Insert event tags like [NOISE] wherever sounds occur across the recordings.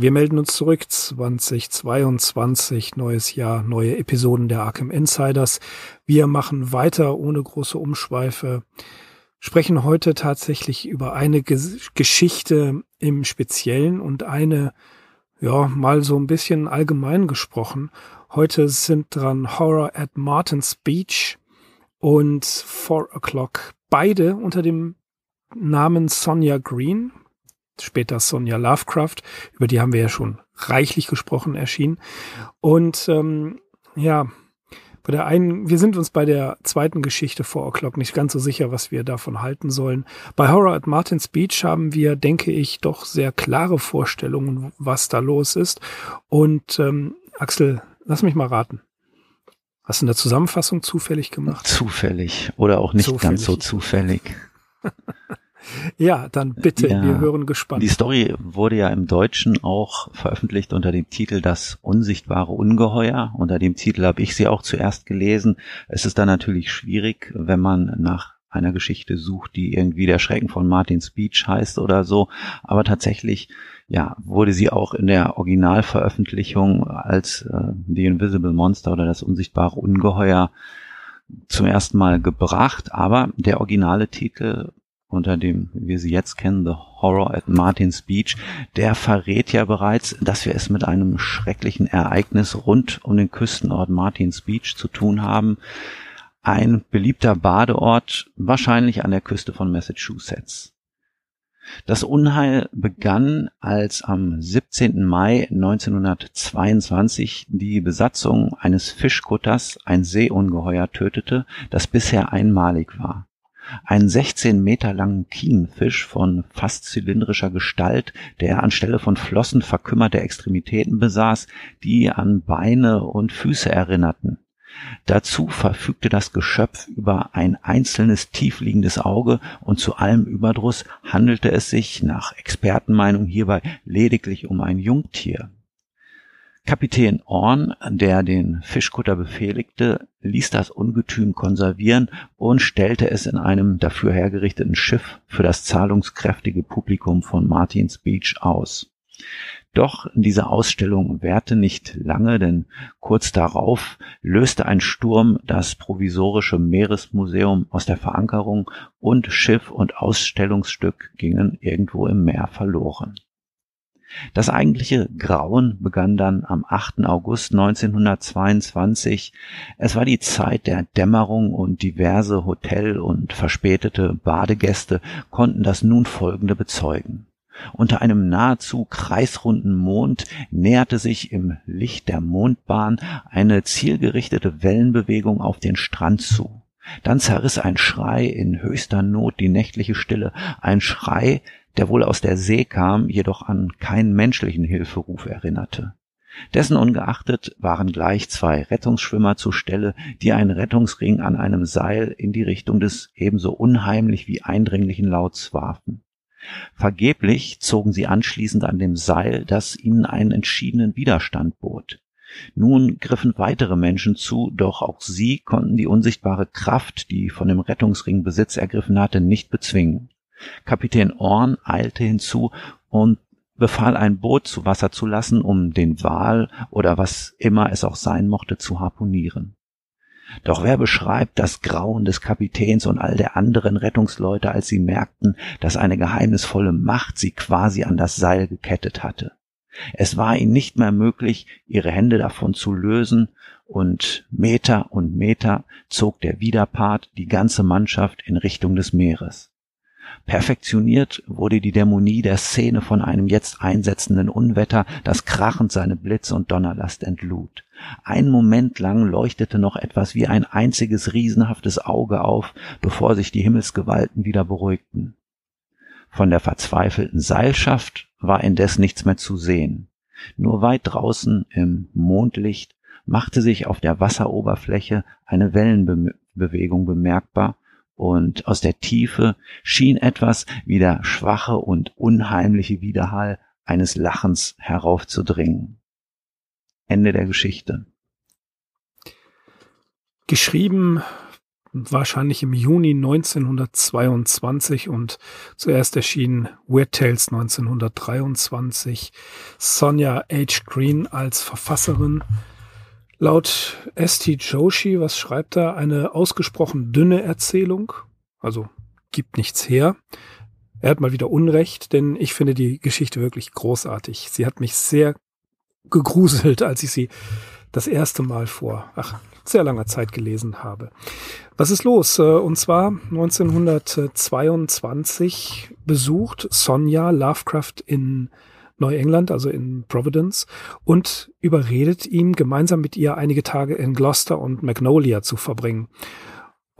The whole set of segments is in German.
Wir melden uns zurück 2022, neues Jahr, neue Episoden der Arkham Insiders. Wir machen weiter ohne große Umschweife, sprechen heute tatsächlich über eine Geschichte im Speziellen und eine, ja, mal so ein bisschen allgemein gesprochen. Heute sind dran Horror at Martin's Beach und Four O'Clock. Beide unter dem Namen Sonja Green, später Sonja Lovecraft, über die haben wir ja schon reichlich gesprochen, erschienen. Und ähm, ja, bei der einen, wir sind uns bei der zweiten Geschichte vor O'Clock nicht ganz so sicher, was wir davon halten sollen. Bei Horror at Martin's Beach haben wir, denke ich, doch sehr klare Vorstellungen, was da los ist. Und ähm, Axel, lass mich mal raten. Hast du eine Zusammenfassung zufällig gemacht? Zufällig oder auch nicht zufällig. ganz so zufällig. [LAUGHS] Ja, dann bitte, ja, wir hören gespannt. Die Story wurde ja im Deutschen auch veröffentlicht unter dem Titel Das unsichtbare Ungeheuer. Unter dem Titel habe ich sie auch zuerst gelesen. Es ist dann natürlich schwierig, wenn man nach einer Geschichte sucht, die irgendwie der Schrecken von Martin Speech heißt oder so. Aber tatsächlich, ja, wurde sie auch in der Originalveröffentlichung als äh, The Invisible Monster oder das unsichtbare Ungeheuer zum ersten Mal gebracht, aber der originale Titel unter dem wir sie jetzt kennen, The Horror at Martin's Beach, der verrät ja bereits, dass wir es mit einem schrecklichen Ereignis rund um den Küstenort Martin's Beach zu tun haben. Ein beliebter Badeort, wahrscheinlich an der Küste von Massachusetts. Das Unheil begann, als am 17. Mai 1922 die Besatzung eines Fischkutters ein Seeungeheuer tötete, das bisher einmalig war einen 16 Meter langen Kienfisch von fast zylindrischer Gestalt, der anstelle von Flossen verkümmerte Extremitäten besaß, die an Beine und Füße erinnerten. Dazu verfügte das Geschöpf über ein einzelnes tiefliegendes Auge und zu allem Überdruss handelte es sich nach Expertenmeinung hierbei lediglich um ein Jungtier. Kapitän Orn, der den Fischkutter befehligte, ließ das Ungetüm konservieren und stellte es in einem dafür hergerichteten Schiff für das zahlungskräftige Publikum von Martins Beach aus. Doch diese Ausstellung währte nicht lange, denn kurz darauf löste ein Sturm das provisorische Meeresmuseum aus der Verankerung und Schiff und Ausstellungsstück gingen irgendwo im Meer verloren. Das eigentliche Grauen begann dann am 8. August 1922. Es war die Zeit der Dämmerung und diverse Hotel- und verspätete Badegäste konnten das nun folgende bezeugen. Unter einem nahezu kreisrunden Mond näherte sich im Licht der Mondbahn eine zielgerichtete Wellenbewegung auf den Strand zu. Dann zerriss ein Schrei in höchster Not die nächtliche Stille, ein Schrei, der wohl aus der See kam, jedoch an keinen menschlichen Hilferuf erinnerte. Dessen ungeachtet waren gleich zwei Rettungsschwimmer zur Stelle, die einen Rettungsring an einem Seil in die Richtung des ebenso unheimlich wie eindringlichen Lauts warfen. Vergeblich zogen sie anschließend an dem Seil, das ihnen einen entschiedenen Widerstand bot. Nun griffen weitere Menschen zu, doch auch sie konnten die unsichtbare Kraft, die von dem Rettungsring Besitz ergriffen hatte, nicht bezwingen. Kapitän Orn eilte hinzu und befahl ein Boot zu Wasser zu lassen, um den Wal oder was immer es auch sein mochte zu harpunieren. Doch wer beschreibt das Grauen des Kapitäns und all der anderen Rettungsleute, als sie merkten, dass eine geheimnisvolle Macht sie quasi an das Seil gekettet hatte? Es war ihnen nicht mehr möglich, ihre Hände davon zu lösen, und Meter und Meter zog der Widerpart die ganze Mannschaft in Richtung des Meeres. Perfektioniert wurde die Dämonie der Szene von einem jetzt einsetzenden Unwetter, das krachend seine Blitze und Donnerlast entlud. Ein Moment lang leuchtete noch etwas wie ein einziges riesenhaftes Auge auf, bevor sich die Himmelsgewalten wieder beruhigten. Von der verzweifelten Seilschaft war indes nichts mehr zu sehen. Nur weit draußen im Mondlicht machte sich auf der Wasseroberfläche eine Wellenbewegung bemerkbar, und aus der Tiefe schien etwas wie der schwache und unheimliche Widerhall eines Lachens heraufzudringen. Ende der Geschichte. Geschrieben wahrscheinlich im Juni 1922 und zuerst erschien Weird Tales 1923. Sonja H. Green als Verfasserin. Laut S.T. Joshi, was schreibt er? Eine ausgesprochen dünne Erzählung, also gibt nichts her. Er hat mal wieder Unrecht, denn ich finde die Geschichte wirklich großartig. Sie hat mich sehr gegruselt, als ich sie das erste Mal vor, ach, sehr langer Zeit gelesen habe. Was ist los? Äh, und zwar 1922 besucht Sonja Lovecraft in Neuengland, also in Providence, und überredet ihm, gemeinsam mit ihr einige Tage in Gloucester und Magnolia zu verbringen.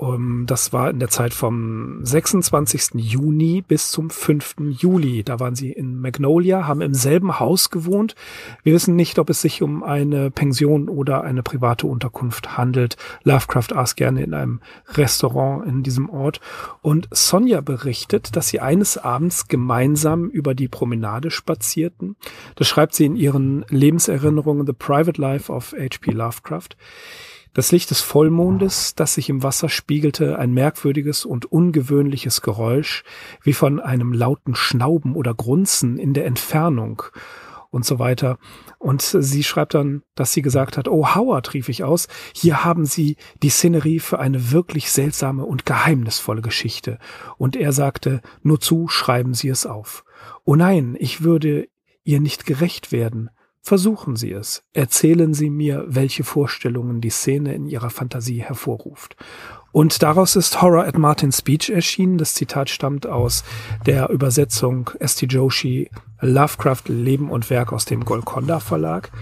Um, das war in der Zeit vom 26. Juni bis zum 5. Juli. Da waren sie in Magnolia, haben im selben Haus gewohnt. Wir wissen nicht, ob es sich um eine Pension oder eine private Unterkunft handelt. Lovecraft aß gerne in einem Restaurant in diesem Ort. Und Sonja berichtet, dass sie eines Abends gemeinsam über die Promenade spazierten. Das schreibt sie in ihren Lebenserinnerungen The Private Life of H.P. Lovecraft. Das Licht des Vollmondes, das sich im Wasser spiegelte, ein merkwürdiges und ungewöhnliches Geräusch, wie von einem lauten Schnauben oder Grunzen in der Entfernung und so weiter. Und sie schreibt dann, dass sie gesagt hat, oh Howard, rief ich aus, hier haben Sie die Szenerie für eine wirklich seltsame und geheimnisvolle Geschichte. Und er sagte, nur zu, schreiben Sie es auf. Oh nein, ich würde ihr nicht gerecht werden. Versuchen Sie es. Erzählen Sie mir, welche Vorstellungen die Szene in Ihrer Fantasie hervorruft. Und daraus ist Horror at Martin's Speech erschienen. Das Zitat stammt aus der Übersetzung S.T. Joshi Lovecraft Leben und Werk aus dem Golconda Verlag.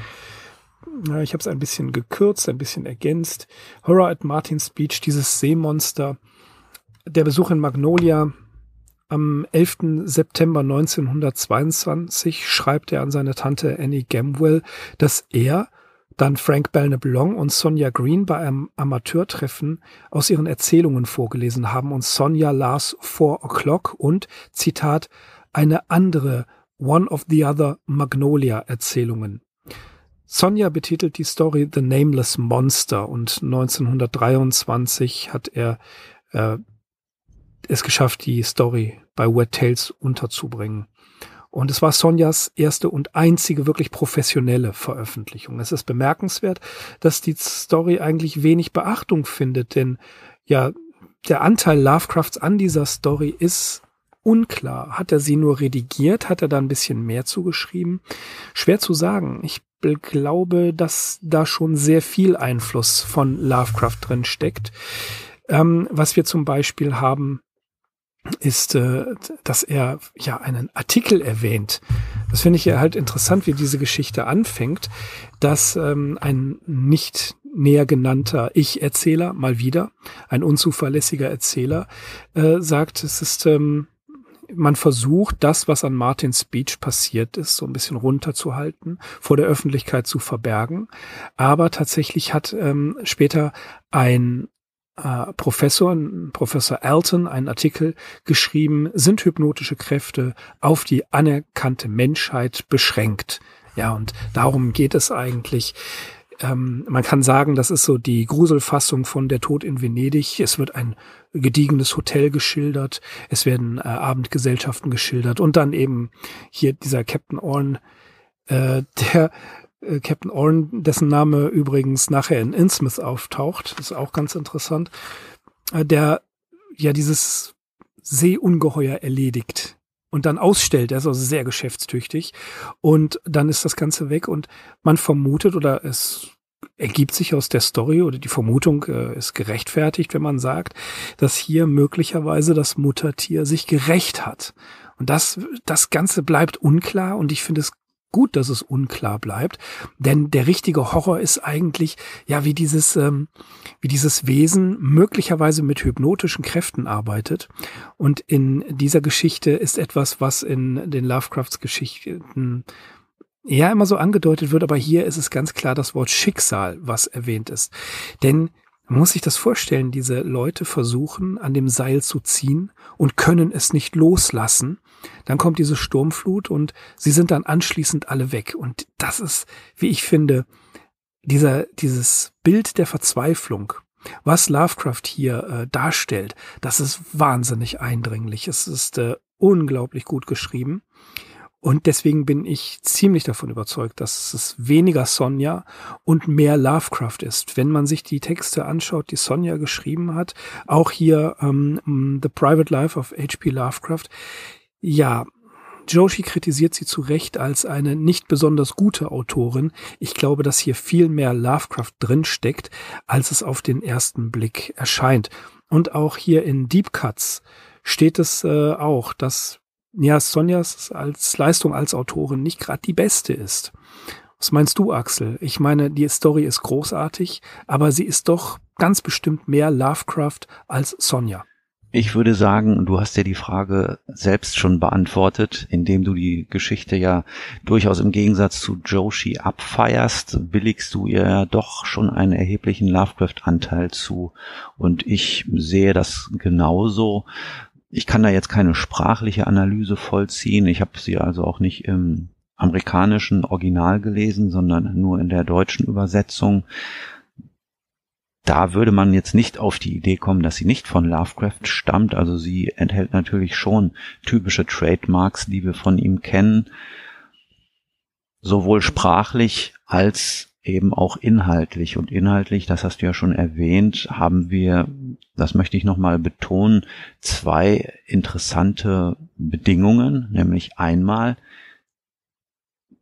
Ich habe es ein bisschen gekürzt, ein bisschen ergänzt. Horror at Martin's Beach, dieses Seemonster. Der Besuch in Magnolia am 11. September 1922 schreibt er an seine Tante Annie Gamwell, dass er dann Frank Belknap-Long und Sonja Green bei einem Amateurtreffen aus ihren Erzählungen vorgelesen haben und Sonja las Four O'Clock und, Zitat, eine andere One of the Other Magnolia Erzählungen. Sonja betitelt die Story The Nameless Monster und 1923 hat er äh, es geschafft, die Story bei Wet Tales unterzubringen. Und es war Sonjas erste und einzige wirklich professionelle Veröffentlichung. Es ist bemerkenswert, dass die Story eigentlich wenig Beachtung findet, denn ja, der Anteil Lovecrafts an dieser Story ist unklar. Hat er sie nur redigiert? Hat er da ein bisschen mehr zugeschrieben? Schwer zu sagen. Ich glaube, dass da schon sehr viel Einfluss von Lovecraft drin steckt. Ähm, was wir zum Beispiel haben, ist, äh, dass er ja einen Artikel erwähnt. Das finde ich ja halt interessant, wie diese Geschichte anfängt, dass ähm, ein nicht näher genannter Ich-Erzähler, mal wieder, ein unzuverlässiger Erzähler, äh, sagt, es ist, ähm, man versucht, das, was an Martins Speech passiert ist, so ein bisschen runterzuhalten, vor der Öffentlichkeit zu verbergen. Aber tatsächlich hat ähm, später ein äh, Professor, Professor Alton, einen Artikel geschrieben, sind hypnotische Kräfte auf die anerkannte Menschheit beschränkt. Ja, und darum geht es eigentlich. Ähm, man kann sagen, das ist so die Gruselfassung von Der Tod in Venedig. Es wird ein gediegenes Hotel geschildert, es werden äh, Abendgesellschaften geschildert und dann eben hier dieser Captain Orn, äh, [LAUGHS] der äh, Captain Oren, dessen Name übrigens nachher in Innsmouth auftaucht, ist auch ganz interessant, äh, der ja dieses Seeungeheuer erledigt und dann ausstellt. Er ist also sehr geschäftstüchtig und dann ist das Ganze weg und man vermutet oder es ergibt sich aus der Story oder die Vermutung äh, ist gerechtfertigt, wenn man sagt, dass hier möglicherweise das Muttertier sich gerecht hat. Und das, das Ganze bleibt unklar und ich finde es gut, dass es unklar bleibt, denn der richtige Horror ist eigentlich ja wie dieses ähm, wie dieses Wesen möglicherweise mit hypnotischen Kräften arbeitet. Und in dieser Geschichte ist etwas, was in den Lovecrafts Geschichten ja immer so angedeutet wird, aber hier ist es ganz klar das Wort Schicksal, was erwähnt ist. Denn man muss sich das vorstellen, diese Leute versuchen an dem Seil zu ziehen und können es nicht loslassen. Dann kommt diese Sturmflut und sie sind dann anschließend alle weg. Und das ist, wie ich finde, dieser, dieses Bild der Verzweiflung, was Lovecraft hier äh, darstellt, das ist wahnsinnig eindringlich. Es ist äh, unglaublich gut geschrieben. Und deswegen bin ich ziemlich davon überzeugt, dass es weniger Sonja und mehr Lovecraft ist. Wenn man sich die Texte anschaut, die Sonja geschrieben hat, auch hier ähm, The Private Life of H.P. Lovecraft, ja, Joshi kritisiert sie zu Recht als eine nicht besonders gute Autorin. Ich glaube, dass hier viel mehr Lovecraft drin steckt, als es auf den ersten Blick erscheint. Und auch hier in Deep Cuts steht es äh, auch, dass ja, Sonjas als Leistung als Autorin nicht gerade die beste ist. Was meinst du, Axel? Ich meine, die Story ist großartig, aber sie ist doch ganz bestimmt mehr Lovecraft als Sonja. Ich würde sagen, du hast ja die Frage selbst schon beantwortet, indem du die Geschichte ja durchaus im Gegensatz zu Joshi abfeierst, billigst du ihr ja doch schon einen erheblichen Lovecraft-Anteil zu. Und ich sehe das genauso. Ich kann da jetzt keine sprachliche Analyse vollziehen. Ich habe sie also auch nicht im amerikanischen Original gelesen, sondern nur in der deutschen Übersetzung. Da würde man jetzt nicht auf die Idee kommen, dass sie nicht von Lovecraft stammt. Also sie enthält natürlich schon typische Trademarks, die wir von ihm kennen, sowohl sprachlich als eben auch inhaltlich. Und inhaltlich, das hast du ja schon erwähnt, haben wir, das möchte ich nochmal betonen, zwei interessante Bedingungen, nämlich einmal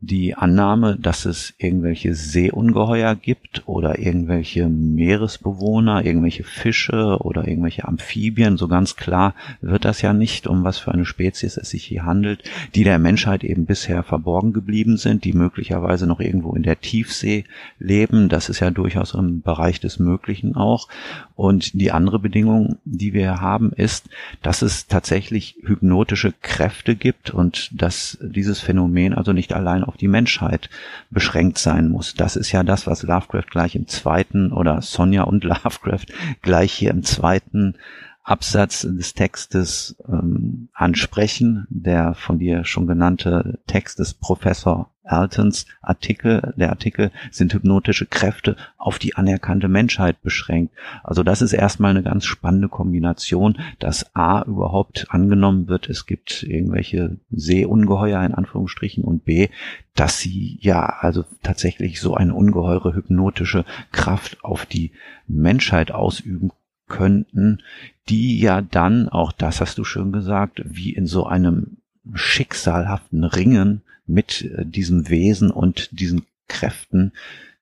die Annahme, dass es irgendwelche Seeungeheuer gibt oder irgendwelche Meeresbewohner, irgendwelche Fische oder irgendwelche Amphibien, so ganz klar wird das ja nicht, um was für eine Spezies es sich hier handelt, die der Menschheit eben bisher verborgen geblieben sind, die möglicherweise noch irgendwo in der Tiefsee leben. Das ist ja durchaus im Bereich des Möglichen auch. Und die andere Bedingung, die wir haben, ist, dass es tatsächlich hypnotische Kräfte gibt und dass dieses Phänomen also nicht allein auf die Menschheit beschränkt sein muss. Das ist ja das, was Lovecraft gleich im zweiten oder Sonja und [LAUGHS] Lovecraft gleich hier im zweiten Absatz des Textes ähm, ansprechen. Der von dir schon genannte Text des Professor Altons Artikel, der Artikel sind hypnotische Kräfte auf die anerkannte Menschheit beschränkt. Also das ist erstmal eine ganz spannende Kombination, dass A überhaupt angenommen wird, es gibt irgendwelche Seeungeheuer in Anführungsstrichen und B, dass sie ja also tatsächlich so eine ungeheure hypnotische Kraft auf die Menschheit ausüben könnten, die ja dann, auch das hast du schön gesagt, wie in so einem schicksalhaften Ringen mit äh, diesem Wesen und diesen Kräften,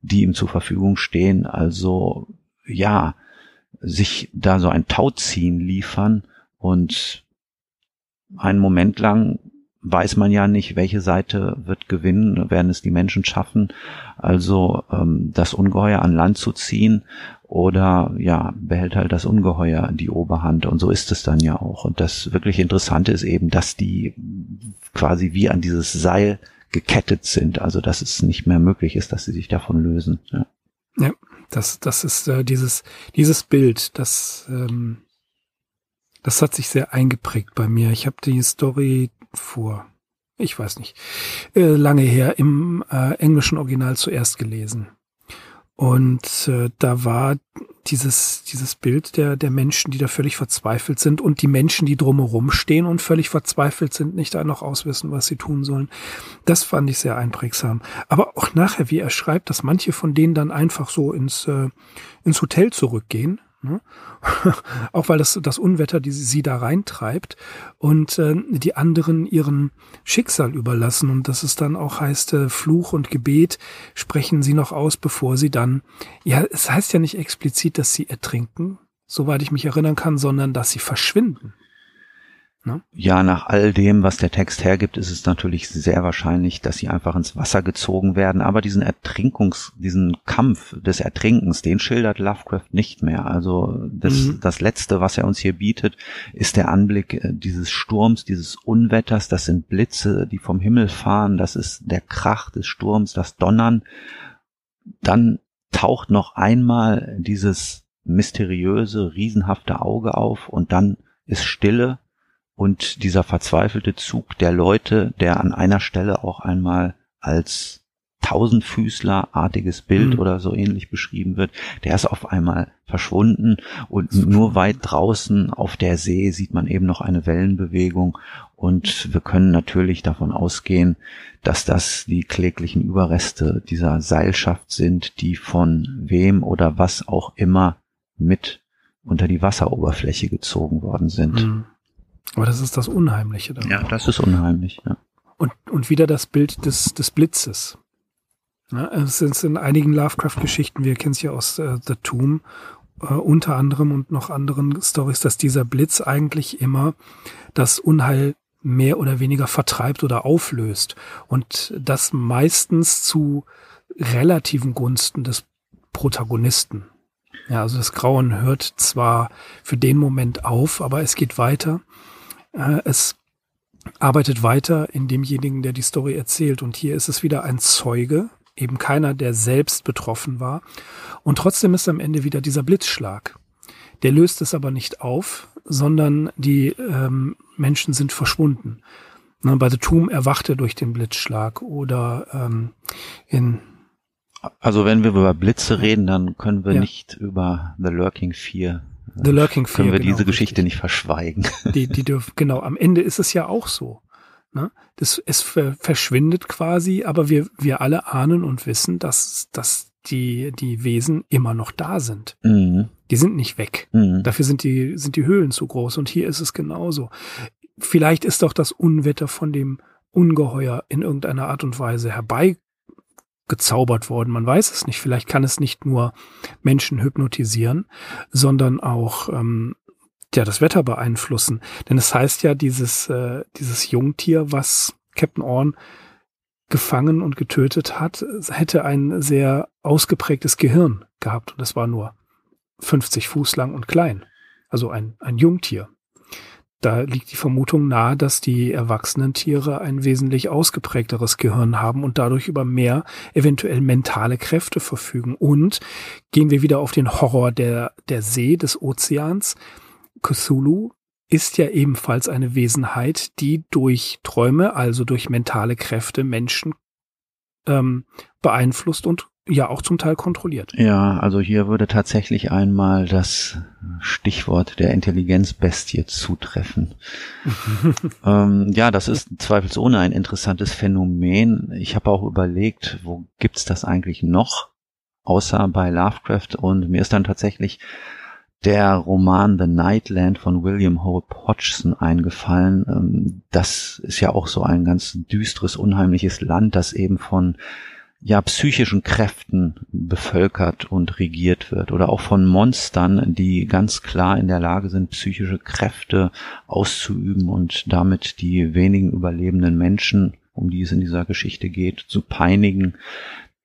die ihm zur Verfügung stehen, also ja, sich da so ein Tauziehen liefern und einen Moment lang weiß man ja nicht, welche Seite wird gewinnen, werden es die Menschen schaffen, also ähm, das Ungeheuer an Land zu ziehen oder ja, behält halt das Ungeheuer die Oberhand und so ist es dann ja auch. Und das wirklich Interessante ist eben, dass die quasi wie an dieses Seil gekettet sind, also dass es nicht mehr möglich ist, dass sie sich davon lösen. Ja, ja das, das ist äh, dieses, dieses Bild, das, ähm, das hat sich sehr eingeprägt bei mir. Ich habe die Story vor, ich weiß nicht, äh, lange her im äh, englischen Original zuerst gelesen. Und äh, da war dieses, dieses Bild der, der Menschen, die da völlig verzweifelt sind und die Menschen, die drumherum stehen und völlig verzweifelt sind, nicht da noch auswissen, was sie tun sollen. Das fand ich sehr einprägsam. Aber auch nachher, wie er schreibt, dass manche von denen dann einfach so ins, äh, ins Hotel zurückgehen Ne? [LAUGHS] auch weil das, das Unwetter die sie da reintreibt und äh, die anderen ihren Schicksal überlassen und dass es dann auch heißt, äh, Fluch und Gebet sprechen sie noch aus, bevor sie dann, ja, es heißt ja nicht explizit, dass sie ertrinken, soweit ich mich erinnern kann, sondern dass sie verschwinden. Ne? Ja, nach all dem, was der Text hergibt, ist es natürlich sehr wahrscheinlich, dass sie einfach ins Wasser gezogen werden. Aber diesen Ertrinkungs, diesen Kampf des Ertrinkens, den schildert Lovecraft nicht mehr. Also das, mhm. das Letzte, was er uns hier bietet, ist der Anblick äh, dieses Sturms, dieses Unwetters. Das sind Blitze, die vom Himmel fahren. Das ist der Krach des Sturms, das Donnern. Dann taucht noch einmal dieses mysteriöse, riesenhafte Auge auf und dann ist Stille und dieser verzweifelte Zug der Leute, der an einer Stelle auch einmal als Tausendfüßlerartiges Bild mhm. oder so ähnlich beschrieben wird, der ist auf einmal verschwunden und nur weit draußen auf der See sieht man eben noch eine Wellenbewegung und wir können natürlich davon ausgehen, dass das die kläglichen Überreste dieser Seilschaft sind, die von wem oder was auch immer mit unter die Wasseroberfläche gezogen worden sind. Mhm. Aber das ist das Unheimliche daran. Ja, das ist unheimlich, ja. Und, und wieder das Bild des, des Blitzes. Ja, es sind in einigen Lovecraft-Geschichten, wir kennen es ja aus äh, The Tomb, äh, unter anderem und noch anderen Stories, dass dieser Blitz eigentlich immer das Unheil mehr oder weniger vertreibt oder auflöst. Und das meistens zu relativen Gunsten des Protagonisten. Ja, also das Grauen hört zwar für den Moment auf, aber es geht weiter. Äh, es arbeitet weiter in demjenigen, der die Story erzählt. Und hier ist es wieder ein Zeuge, eben keiner, der selbst betroffen war. Und trotzdem ist am Ende wieder dieser Blitzschlag. Der löst es aber nicht auf, sondern die ähm, Menschen sind verschwunden. Na, bei The Tomb erwacht er durch den Blitzschlag oder ähm, in also wenn wir über Blitze reden, dann können wir ja. nicht über The Lurking 4 The Lurking Fear. Können wir genau, diese Geschichte richtig. nicht verschweigen. [LAUGHS] Die, die dürfen, genau, am Ende ist es ja auch so. Ne? Das, es verschwindet quasi, aber wir, wir alle ahnen und wissen, dass, dass die, die Wesen immer noch da sind. Mhm. Die sind nicht weg. Mhm. Dafür sind die, sind die Höhlen zu groß. Und hier ist es genauso. Vielleicht ist doch das Unwetter von dem Ungeheuer in irgendeiner Art und Weise herbei gezaubert worden. Man weiß es nicht. Vielleicht kann es nicht nur Menschen hypnotisieren, sondern auch ähm, ja das Wetter beeinflussen. Denn es heißt ja, dieses äh, dieses Jungtier, was Captain Orn gefangen und getötet hat, hätte ein sehr ausgeprägtes Gehirn gehabt und es war nur 50 Fuß lang und klein. Also ein, ein Jungtier da liegt die Vermutung nahe, dass die erwachsenen Tiere ein wesentlich ausgeprägteres Gehirn haben und dadurch über mehr eventuell mentale Kräfte verfügen. Und gehen wir wieder auf den Horror der, der See, des Ozeans. Cthulhu ist ja ebenfalls eine Wesenheit, die durch Träume, also durch mentale Kräfte Menschen ähm, beeinflusst und ja auch zum Teil kontrolliert. Ja, also hier würde tatsächlich einmal das Stichwort der Intelligenzbestie zutreffen. [LAUGHS] ähm, ja, das ist zweifelsohne ein interessantes Phänomen. Ich habe auch überlegt, wo gibt's das eigentlich noch, außer bei Lovecraft und mir ist dann tatsächlich der Roman The Nightland von William Hope Hodgson eingefallen. Ähm, das ist ja auch so ein ganz düstres, unheimliches Land, das eben von ja psychischen Kräften bevölkert und regiert wird oder auch von Monstern, die ganz klar in der Lage sind, psychische Kräfte auszuüben und damit die wenigen überlebenden Menschen, um die es in dieser Geschichte geht, zu peinigen.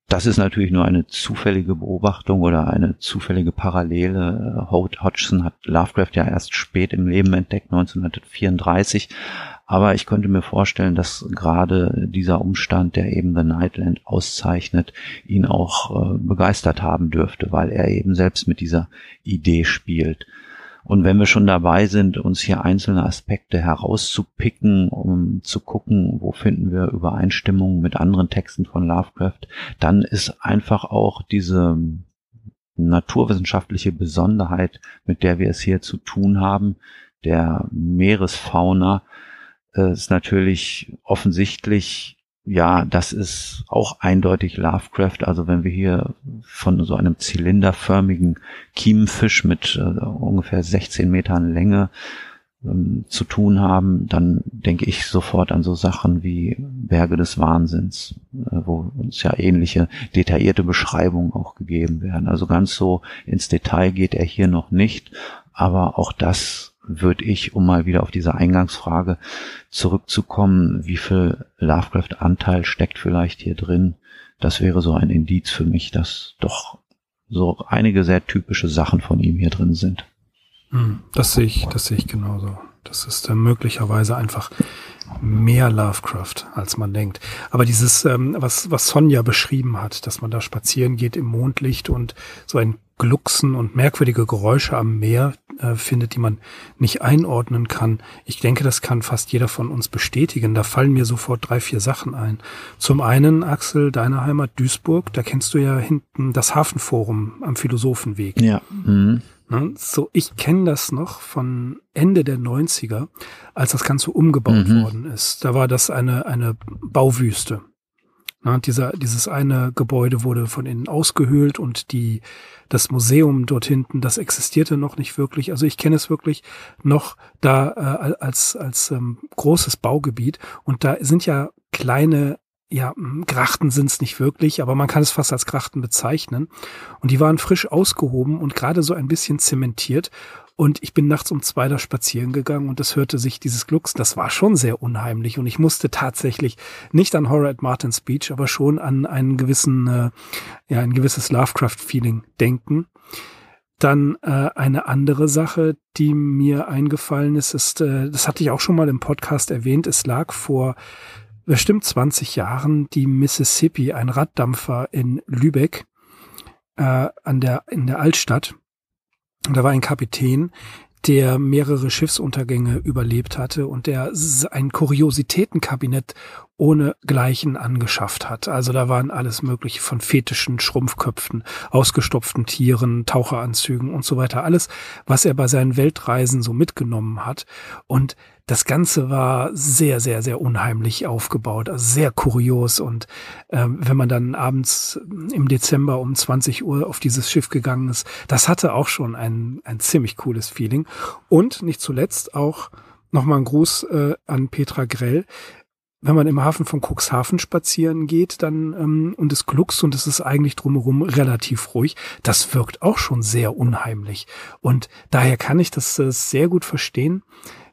Das ist natürlich nur eine zufällige Beobachtung oder eine zufällige Parallele. Hodgson hat Lovecraft ja erst spät im Leben entdeckt, 1934, aber ich könnte mir vorstellen, dass gerade dieser Umstand, der eben The Nightland auszeichnet, ihn auch äh, begeistert haben dürfte, weil er eben selbst mit dieser Idee spielt. Und wenn wir schon dabei sind, uns hier einzelne Aspekte herauszupicken, um zu gucken, wo finden wir Übereinstimmungen mit anderen Texten von Lovecraft, dann ist einfach auch diese naturwissenschaftliche Besonderheit, mit der wir es hier zu tun haben, der Meeresfauna, äh, ist natürlich offensichtlich, ja, das ist auch eindeutig Lovecraft. Also wenn wir hier von so einem zylinderförmigen Kiemenfisch mit äh, ungefähr 16 Metern Länge ähm, zu tun haben, dann denke ich sofort an so Sachen wie Berge des Wahnsinns, äh, wo uns ja ähnliche detaillierte Beschreibungen auch gegeben werden. Also ganz so ins Detail geht er hier noch nicht, aber auch das würde ich, um mal wieder auf diese Eingangsfrage zurückzukommen, wie viel Lovecraft-Anteil steckt vielleicht hier drin, das wäre so ein Indiz für mich, dass doch so einige sehr typische Sachen von ihm hier drin sind. Hm, das sehe ich, das sehe ich genauso. Das ist äh, möglicherweise einfach mehr Lovecraft, als man denkt. Aber dieses, ähm, was, was Sonja beschrieben hat, dass man da spazieren geht im Mondlicht und so ein Glucksen und merkwürdige Geräusche am Meer äh, findet, die man nicht einordnen kann. Ich denke, das kann fast jeder von uns bestätigen. Da fallen mir sofort drei, vier Sachen ein. Zum einen, Axel, deine Heimat Duisburg, da kennst du ja hinten das Hafenforum am Philosophenweg. Ja. Mhm. Ne? So, ich kenne das noch von Ende der 90er, als das Ganze umgebaut mhm. worden ist. Da war das eine, eine Bauwüste. Ne? Dieser, dieses eine Gebäude wurde von innen ausgehöhlt und die, das Museum dort hinten, das existierte noch nicht wirklich. Also ich kenne es wirklich noch da äh, als, als ähm, großes Baugebiet. Und da sind ja kleine ja, Grachten sind es nicht wirklich, aber man kann es fast als Grachten bezeichnen. Und die waren frisch ausgehoben und gerade so ein bisschen zementiert. Und ich bin nachts um zwei da spazieren gegangen und das hörte sich dieses Glucks, das war schon sehr unheimlich. Und ich musste tatsächlich nicht an Horror at Martin's Beach, aber schon an einen gewissen, äh, ja, ein gewisses Lovecraft-Feeling denken. Dann äh, eine andere Sache, die mir eingefallen ist, ist, äh, das hatte ich auch schon mal im Podcast erwähnt, es lag vor bestimmt 20 Jahren die Mississippi, ein Raddampfer in Lübeck äh, an der in der Altstadt. Und da war ein Kapitän, der mehrere Schiffsuntergänge überlebt hatte und der ein Kuriositätenkabinett ohne Gleichen angeschafft hat. Also da waren alles mögliche von fetischen Schrumpfköpfen, ausgestopften Tieren, Taucheranzügen und so weiter. Alles, was er bei seinen Weltreisen so mitgenommen hat. Und das Ganze war sehr, sehr, sehr unheimlich aufgebaut, also sehr kurios. Und ähm, wenn man dann abends im Dezember um 20 Uhr auf dieses Schiff gegangen ist, das hatte auch schon ein, ein ziemlich cooles Feeling. Und nicht zuletzt auch nochmal ein Gruß äh, an Petra Grell. Wenn man im Hafen von Cuxhaven spazieren geht, dann ähm, und es gluckst und es ist eigentlich drumherum relativ ruhig, das wirkt auch schon sehr unheimlich. Und daher kann ich das äh, sehr gut verstehen,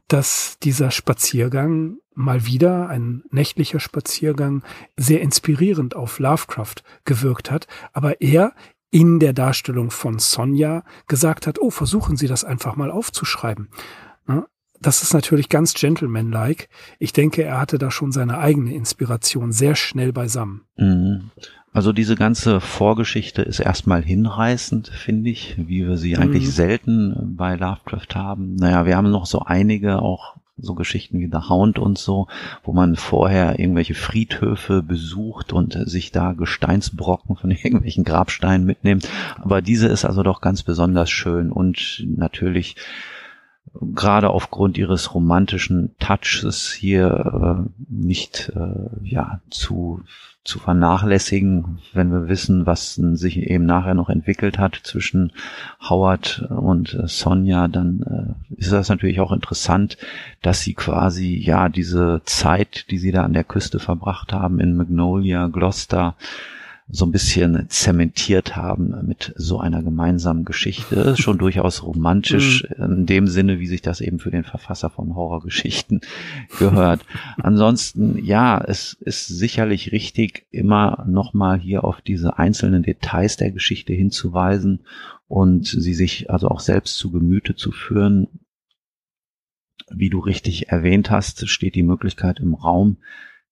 dass dieser Spaziergang mal wieder, ein nächtlicher Spaziergang, sehr inspirierend auf Lovecraft gewirkt hat, aber er in der Darstellung von Sonja gesagt hat, oh, versuchen Sie das einfach mal aufzuschreiben. Das ist natürlich ganz gentlemanlike. Ich denke, er hatte da schon seine eigene Inspiration sehr schnell beisammen. Mhm. Also diese ganze Vorgeschichte ist erstmal hinreißend, finde ich, wie wir sie eigentlich mhm. selten bei Lovecraft haben. Naja, wir haben noch so einige, auch so Geschichten wie The Hound und so, wo man vorher irgendwelche Friedhöfe besucht und sich da Gesteinsbrocken von [LAUGHS] irgendwelchen Grabsteinen mitnimmt. Aber diese ist also doch ganz besonders schön und natürlich gerade aufgrund ihres romantischen Touches hier äh, nicht äh, ja zu zu vernachlässigen, wenn wir wissen, was sich eben nachher noch entwickelt hat zwischen Howard und äh, Sonja, dann äh, ist das natürlich auch interessant, dass sie quasi ja diese Zeit, die sie da an der Küste verbracht haben in Magnolia, Gloucester, so ein bisschen zementiert haben mit so einer gemeinsamen Geschichte. [LAUGHS] Schon durchaus romantisch mhm. in dem Sinne, wie sich das eben für den Verfasser von Horrorgeschichten [LAUGHS] gehört. Ansonsten, ja, es ist sicherlich richtig, immer nochmal hier auf diese einzelnen Details der Geschichte hinzuweisen und sie sich also auch selbst zu Gemüte zu führen. Wie du richtig erwähnt hast, steht die Möglichkeit im Raum,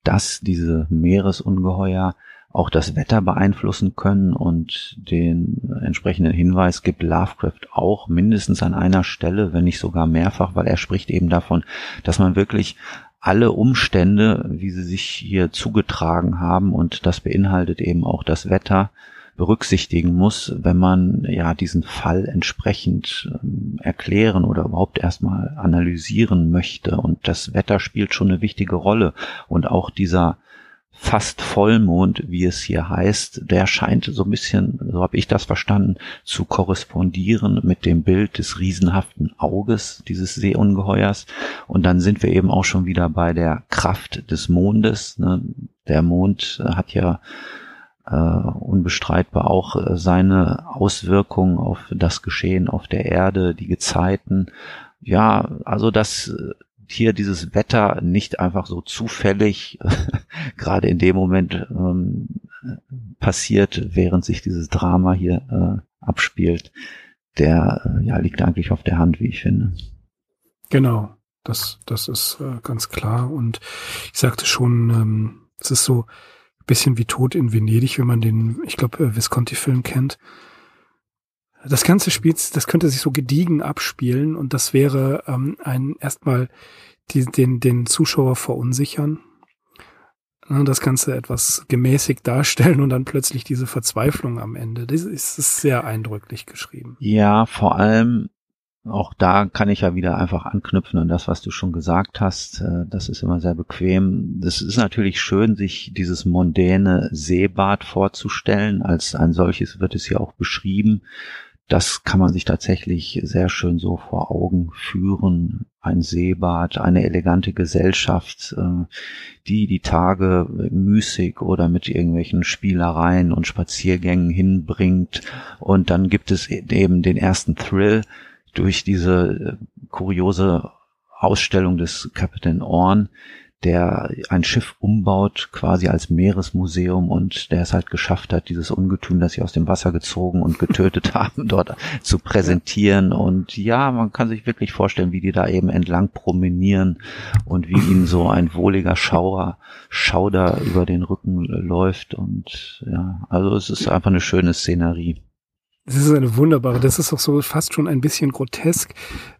dass diese Meeresungeheuer auch das Wetter beeinflussen können und den entsprechenden Hinweis gibt Lovecraft auch mindestens an einer Stelle, wenn nicht sogar mehrfach, weil er spricht eben davon, dass man wirklich alle Umstände, wie sie sich hier zugetragen haben und das beinhaltet eben auch das Wetter, berücksichtigen muss, wenn man ja diesen Fall entsprechend ähm, erklären oder überhaupt erstmal analysieren möchte. Und das Wetter spielt schon eine wichtige Rolle. Und auch dieser fast Vollmond, wie es hier heißt, der scheint so ein bisschen, so habe ich das verstanden, zu korrespondieren mit dem Bild des riesenhaften Auges dieses Seeungeheuers. Und dann sind wir eben auch schon wieder bei der Kraft des Mondes. Ne? Der Mond hat ja äh, unbestreitbar auch äh, seine Auswirkungen auf das Geschehen auf der Erde, die Gezeiten ja, also dass äh, hier dieses Wetter nicht einfach so zufällig [LAUGHS] gerade in dem Moment ähm, passiert, während sich dieses Drama hier äh, abspielt, der äh, ja liegt eigentlich auf der Hand, wie ich finde. Genau, das das ist äh, ganz klar und ich sagte schon, ähm, es ist so ein bisschen wie Tod in Venedig, wenn man den, ich glaube, äh, Visconti-Film kennt das ganze Spiel, das könnte sich so gediegen abspielen und das wäre ähm, ein erstmal die, den, den Zuschauer verunsichern, ne, das Ganze etwas gemäßigt darstellen und dann plötzlich diese Verzweiflung am Ende. Das ist, ist sehr eindrücklich geschrieben. Ja, vor allem auch da kann ich ja wieder einfach anknüpfen an das, was du schon gesagt hast. Äh, das ist immer sehr bequem. Das ist natürlich schön, sich dieses mondäne Seebad vorzustellen. Als ein solches wird es ja auch beschrieben das kann man sich tatsächlich sehr schön so vor Augen führen. Ein Seebad, eine elegante Gesellschaft, äh, die die Tage müßig oder mit irgendwelchen Spielereien und Spaziergängen hinbringt. Und dann gibt es eben den ersten Thrill durch diese äh, kuriose Ausstellung des Captain Orn, der ein Schiff umbaut, quasi als Meeresmuseum und der es halt geschafft hat, dieses Ungetüm, das sie aus dem Wasser gezogen und getötet [LAUGHS] haben, dort zu präsentieren. Und ja, man kann sich wirklich vorstellen, wie die da eben entlang promenieren und wie ihnen so ein wohliger Schauer, Schauder über den Rücken läuft. Und ja, also es ist einfach eine schöne Szenerie. Das ist eine wunderbare, das ist auch so fast schon ein bisschen grotesk.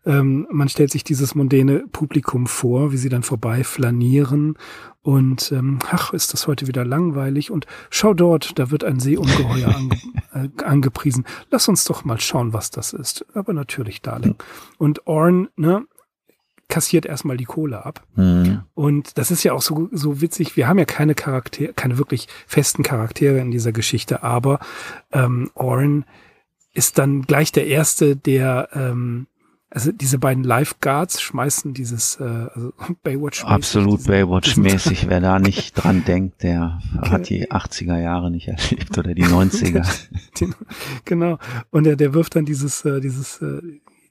Ähm, man stellt sich dieses mondäne Publikum vor, wie sie dann vorbei flanieren und ähm, ach, ist das heute wieder langweilig und schau dort, da wird ein Seeungeheuer [LAUGHS] ange äh, angepriesen. Lass uns doch mal schauen, was das ist. Aber natürlich, Darling. Und Orn, ne, kassiert erstmal die Kohle ab. Mhm. Und das ist ja auch so, so witzig. Wir haben ja keine Charaktere, keine wirklich festen Charaktere in dieser Geschichte, aber ähm, Orn ist dann gleich der erste, der ähm, also diese beiden Lifeguards schmeißen dieses äh, also [LAUGHS] Baywatch. Absolut Baywatch-mäßig. [LAUGHS] Wer da nicht dran denkt, der okay. hat die 80er Jahre nicht erlebt oder die 90er. [LAUGHS] genau. Und der, der wirft dann dieses, äh, dieses äh,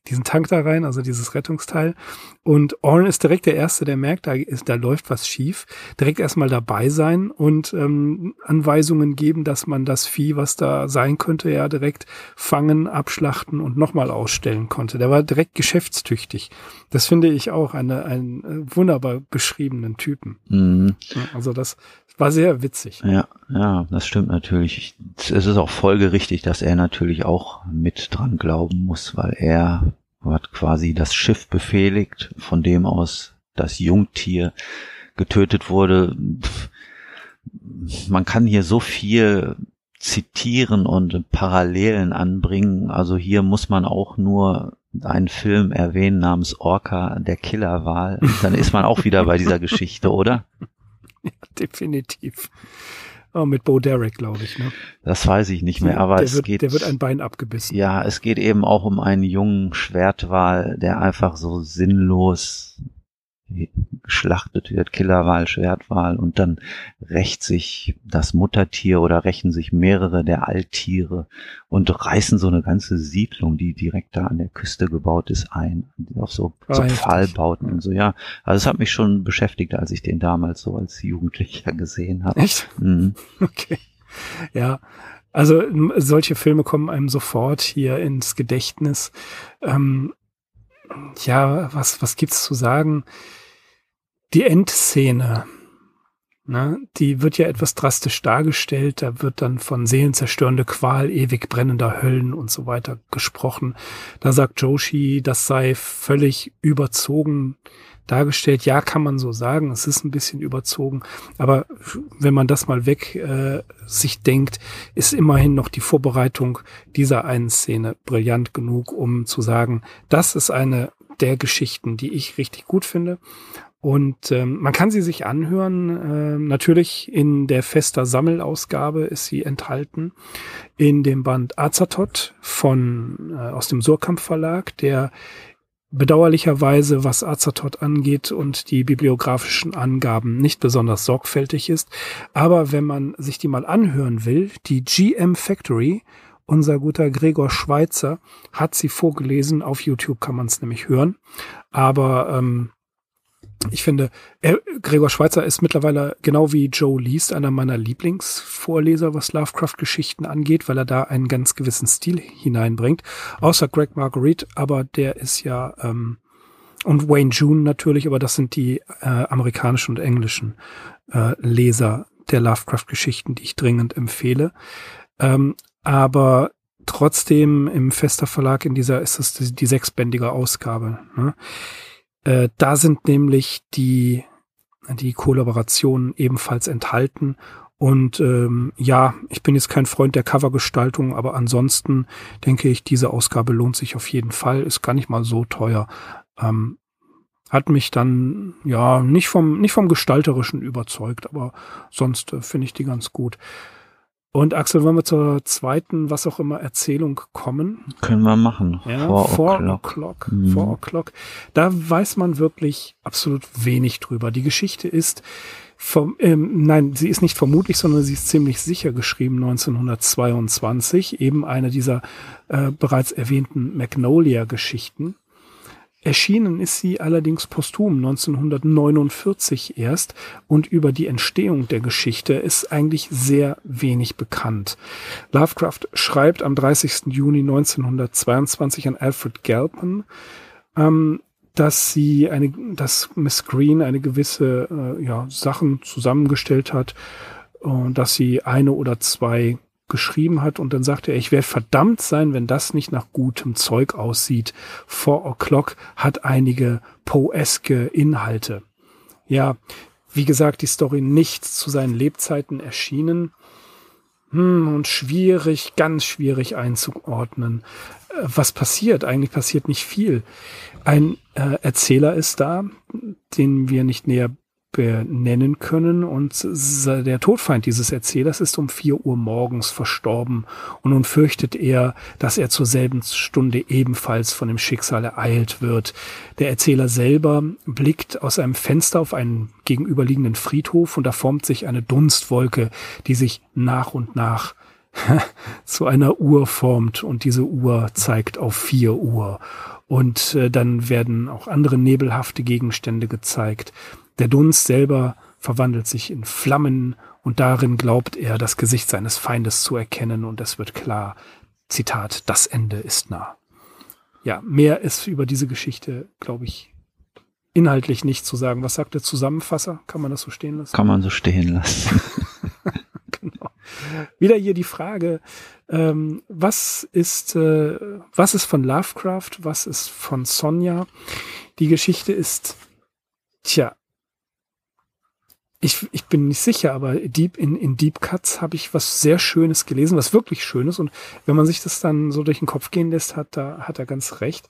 diesen Tank da rein, also dieses Rettungsteil. Und Orn ist direkt der Erste, der merkt, da, ist, da läuft was schief. Direkt erstmal dabei sein und ähm, Anweisungen geben, dass man das Vieh, was da sein könnte, ja direkt fangen, abschlachten und nochmal ausstellen konnte. Der war direkt geschäftstüchtig. Das finde ich auch eine, einen äh, wunderbar beschriebenen Typen. Mhm. Also das war sehr witzig. Ja, ja, das stimmt natürlich. Es ist auch folgerichtig, dass er natürlich auch mit dran glauben muss, weil er hat quasi das Schiff befehligt, von dem aus das Jungtier getötet wurde. Man kann hier so viel zitieren und Parallelen anbringen. Also hier muss man auch nur einen Film erwähnen namens Orca, der Killerwahl. Dann ist man auch wieder bei dieser Geschichte, oder? [LAUGHS] Ja, definitiv. Oh, mit Bo Derek, glaube ich. Ne? Das weiß ich nicht mehr, aber der es wird, geht. Der wird ein Bein abgebissen. Ja, es geht eben auch um einen jungen Schwertwal, der einfach so sinnlos geschlachtet wird, Killerwahl, Schwertwahl und dann rächt sich das Muttertier oder rächen sich mehrere der Alttiere und reißen so eine ganze Siedlung, die direkt da an der Küste gebaut ist, ein, auf so, so Pfahlbauten und so, ja. Also es hat mich schon beschäftigt, als ich den damals so als Jugendlicher gesehen habe. Echt? Mhm. [LAUGHS] Okay. Ja, also solche Filme kommen einem sofort hier ins Gedächtnis. Ähm, ja, was, was gibt's zu sagen? Die Endszene, ne, die wird ja etwas drastisch dargestellt. Da wird dann von seelenzerstörende Qual, ewig brennender Höllen und so weiter gesprochen. Da sagt Joshi, das sei völlig überzogen dargestellt. Ja, kann man so sagen. Es ist ein bisschen überzogen. Aber wenn man das mal weg äh, sich denkt, ist immerhin noch die Vorbereitung dieser einen Szene brillant genug, um zu sagen, das ist eine der Geschichten, die ich richtig gut finde. Und ähm, man kann sie sich anhören. Äh, natürlich in der fester Sammelausgabe ist sie enthalten. In dem Band Azatot von äh, aus dem Surkamp Verlag, der bedauerlicherweise, was Azatot angeht und die bibliografischen Angaben nicht besonders sorgfältig ist. Aber wenn man sich die mal anhören will, die GM Factory unser guter Gregor Schweizer hat sie vorgelesen. Auf YouTube kann man es nämlich hören. Aber ähm, ich finde, Gregor Schweizer ist mittlerweile genau wie Joe Liest einer meiner Lieblingsvorleser, was Lovecraft-Geschichten angeht, weil er da einen ganz gewissen Stil hineinbringt. Außer Greg Marguerite, aber der ist ja ähm, und Wayne June natürlich, aber das sind die äh, amerikanischen und englischen äh, Leser der Lovecraft-Geschichten, die ich dringend empfehle. Ähm, aber trotzdem im Fester Verlag in dieser ist es die, die sechsbändige Ausgabe. Ne? Äh, da sind nämlich die, die Kollaborationen ebenfalls enthalten. Und ähm, ja, ich bin jetzt kein Freund der Covergestaltung, aber ansonsten denke ich, diese Ausgabe lohnt sich auf jeden Fall, ist gar nicht mal so teuer. Ähm, hat mich dann ja nicht vom nicht vom gestalterischen überzeugt, aber sonst äh, finde ich die ganz gut. Und Axel, wollen wir zur zweiten, was auch immer, Erzählung kommen? Können wir machen. Ja, Four, Four O'Clock. O'clock. Mhm. Four O'Clock. Da weiß man wirklich absolut wenig drüber. Die Geschichte ist vom, ähm, nein, sie ist nicht vermutlich, sondern sie ist ziemlich sicher geschrieben 1922. Eben eine dieser äh, bereits erwähnten Magnolia-Geschichten. Erschienen ist sie allerdings posthum 1949 erst und über die Entstehung der Geschichte ist eigentlich sehr wenig bekannt. Lovecraft schreibt am 30. Juni 1922 an Alfred Galpin, ähm, dass sie eine, dass Miss Green eine gewisse äh, ja, Sachen zusammengestellt hat und dass sie eine oder zwei geschrieben hat und dann sagte er, ich werde verdammt sein, wenn das nicht nach gutem Zeug aussieht. Four O'Clock hat einige poeske Inhalte. Ja, wie gesagt, die Story nicht zu seinen Lebzeiten erschienen. Hm, und schwierig, ganz schwierig einzuordnen. Äh, was passiert? Eigentlich passiert nicht viel. Ein äh, Erzähler ist da, den wir nicht näher benennen können. Und der Todfeind dieses Erzählers ist um vier Uhr morgens verstorben. Und nun fürchtet er, dass er zur selben Stunde ebenfalls von dem Schicksal ereilt wird. Der Erzähler selber blickt aus einem Fenster auf einen gegenüberliegenden Friedhof und da formt sich eine Dunstwolke, die sich nach und nach [LAUGHS] zu einer Uhr formt und diese Uhr zeigt auf vier Uhr. Und äh, dann werden auch andere nebelhafte Gegenstände gezeigt. Der Dunst selber verwandelt sich in Flammen und darin glaubt er, das Gesicht seines Feindes zu erkennen und es wird klar, Zitat, das Ende ist nah. Ja, mehr ist über diese Geschichte, glaube ich, inhaltlich nicht zu sagen. Was sagt der Zusammenfasser? Kann man das so stehen lassen? Kann man so stehen lassen. [LAUGHS] genau. Wieder hier die Frage, ähm, was ist, äh, was ist von Lovecraft, was ist von Sonja? Die Geschichte ist, tja, ich, ich bin nicht sicher, aber Deep, in, in Deep Cuts habe ich was sehr Schönes gelesen, was wirklich Schönes. Und wenn man sich das dann so durch den Kopf gehen lässt, hat, da hat er ganz recht.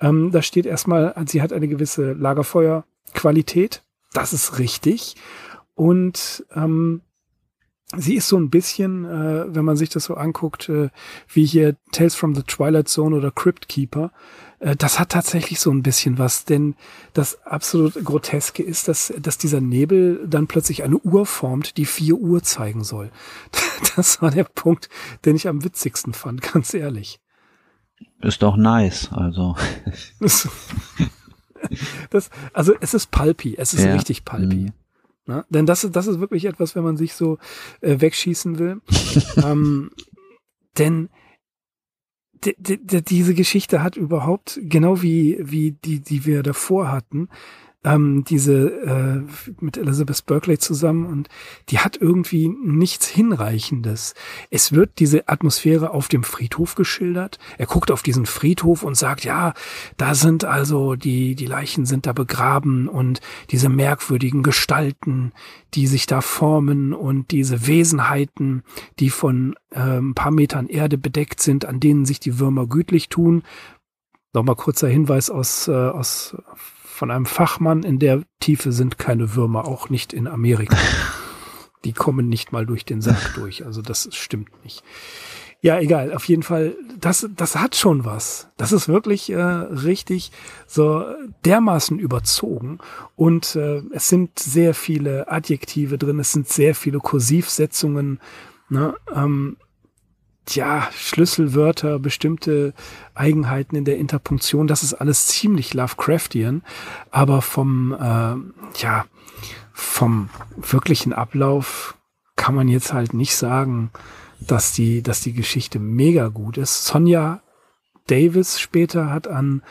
Ähm, da steht erstmal, sie hat eine gewisse Lagerfeuerqualität. Das ist richtig. Und ähm, sie ist so ein bisschen, äh, wenn man sich das so anguckt, äh, wie hier Tales from the Twilight Zone oder Crypt Keeper. Äh, das hat tatsächlich so ein bisschen was, denn das absolut Groteske ist, dass, dass dieser Nebel dann plötzlich eine Uhr formt, die vier Uhr zeigen soll. [LAUGHS] Das war der Punkt, den ich am witzigsten fand, [LAUGHS] ganz ehrlich. Ist doch nice, also. [LAUGHS] Das, also es ist pulpy, es ist ja. richtig pulpy. Ne? Denn das, das ist wirklich etwas, wenn man sich so äh, wegschießen will. [LAUGHS] ähm, denn diese Geschichte hat überhaupt, genau wie, wie die, die wir davor hatten, ähm, diese äh, mit Elizabeth Berkeley zusammen und die hat irgendwie nichts Hinreichendes. Es wird diese Atmosphäre auf dem Friedhof geschildert. Er guckt auf diesen Friedhof und sagt, ja, da sind also die, die Leichen sind da begraben und diese merkwürdigen Gestalten, die sich da formen und diese Wesenheiten, die von äh, ein paar Metern Erde bedeckt sind, an denen sich die Würmer gütlich tun. Nochmal kurzer Hinweis aus, äh, aus von einem Fachmann, in der Tiefe sind keine Würmer, auch nicht in Amerika. [LAUGHS] Die kommen nicht mal durch den Sack durch, also das stimmt nicht. Ja, egal, auf jeden Fall, das, das hat schon was. Das ist wirklich äh, richtig so dermaßen überzogen. Und äh, es sind sehr viele Adjektive drin, es sind sehr viele Kursivsetzungen. Ne? Ähm, ja, Schlüsselwörter, bestimmte Eigenheiten in der Interpunktion, das ist alles ziemlich Lovecraftian, aber vom, äh, ja, vom wirklichen Ablauf kann man jetzt halt nicht sagen, dass die, dass die Geschichte mega gut ist. Sonja Davis später hat an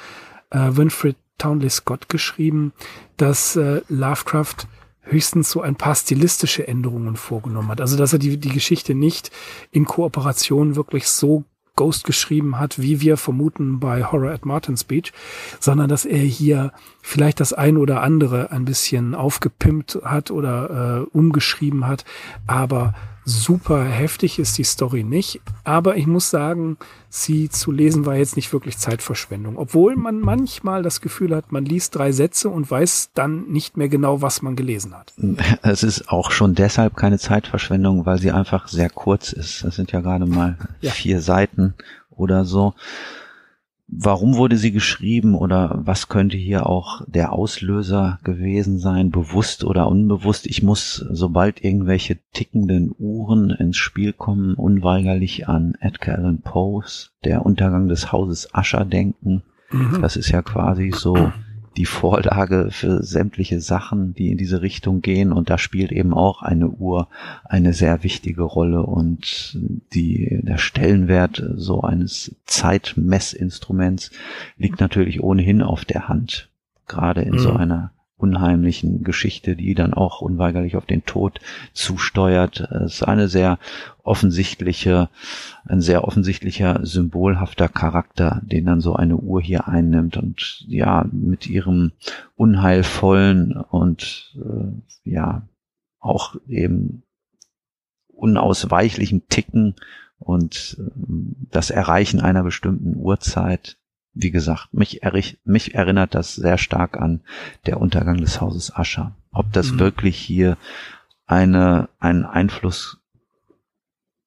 äh, Winfred Townley Scott geschrieben, dass äh, Lovecraft höchstens so ein paar stilistische Änderungen vorgenommen hat. Also dass er die, die Geschichte nicht in Kooperation wirklich so Ghost geschrieben hat, wie wir vermuten bei Horror at Martin's Beach, sondern dass er hier vielleicht das ein oder andere ein bisschen aufgepimpt hat oder äh, umgeschrieben hat, aber super heftig ist die Story nicht. Aber ich muss sagen, sie zu lesen war jetzt nicht wirklich Zeitverschwendung. Obwohl man manchmal das Gefühl hat, man liest drei Sätze und weiß dann nicht mehr genau, was man gelesen hat. Es ist auch schon deshalb keine Zeitverschwendung, weil sie einfach sehr kurz ist. Das sind ja gerade mal ja. vier Seiten oder so. Warum wurde sie geschrieben oder was könnte hier auch der Auslöser gewesen sein, bewusst oder unbewusst? Ich muss, sobald irgendwelche tickenden Uhren ins Spiel kommen, unweigerlich an Edgar Allan Poes, der Untergang des Hauses Ascher denken. Mhm. Das ist ja quasi so die Vorlage für sämtliche Sachen, die in diese Richtung gehen. Und da spielt eben auch eine Uhr eine sehr wichtige Rolle und die, der Stellenwert so eines Zeitmessinstruments liegt natürlich ohnehin auf der Hand. Gerade in mhm. so einer unheimlichen Geschichte, die dann auch unweigerlich auf den Tod zusteuert. Es ist eine sehr offensichtliche, ein sehr offensichtlicher symbolhafter Charakter, den dann so eine Uhr hier einnimmt und ja, mit ihrem unheilvollen und äh, ja, auch eben unausweichlichen Ticken und äh, das Erreichen einer bestimmten Uhrzeit wie gesagt, mich, mich erinnert das sehr stark an der Untergang des Hauses Ascher. Ob das mhm. wirklich hier eine, einen Einfluss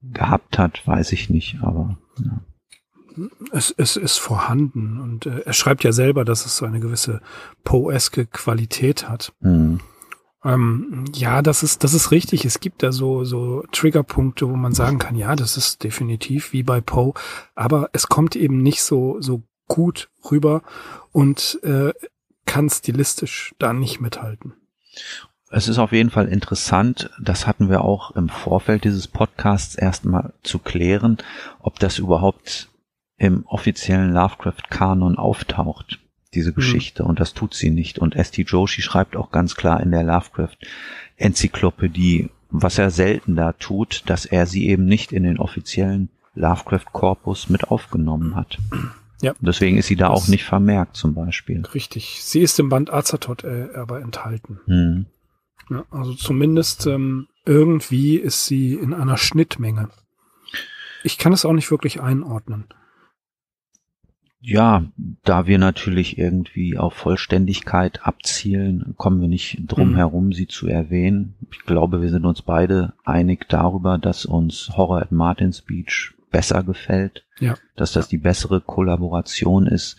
gehabt hat, weiß ich nicht, aber ja. Es, es ist vorhanden und äh, er schreibt ja selber, dass es so eine gewisse poeske Qualität hat. Mhm. Ähm, ja, das ist, das ist richtig. Es gibt da so, so Triggerpunkte, wo man sagen kann, ja, das ist definitiv wie bei Poe, aber es kommt eben nicht so, so gut rüber und äh, kann stilistisch da nicht mithalten. Es ist auf jeden Fall interessant, das hatten wir auch im Vorfeld dieses Podcasts erstmal zu klären, ob das überhaupt im offiziellen Lovecraft-Kanon auftaucht, diese hm. Geschichte, mhm. und das tut sie nicht. Und S.T. Joshi schreibt auch ganz klar in der Lovecraft-Enzyklopädie, was er selten da tut, dass er sie eben nicht in den offiziellen Lovecraft-Korpus mit aufgenommen hat. Ja. Deswegen ist sie da das auch nicht vermerkt zum Beispiel. Richtig. Sie ist im Band Azatot äh, aber enthalten. Hm. Ja, also zumindest ähm, irgendwie ist sie in einer Schnittmenge. Ich kann es auch nicht wirklich einordnen. Ja, da wir natürlich irgendwie auf Vollständigkeit abzielen, kommen wir nicht drum mhm. herum, sie zu erwähnen. Ich glaube, wir sind uns beide einig darüber, dass uns Horror at Martin's Beach besser gefällt, ja. dass das die bessere Kollaboration ist,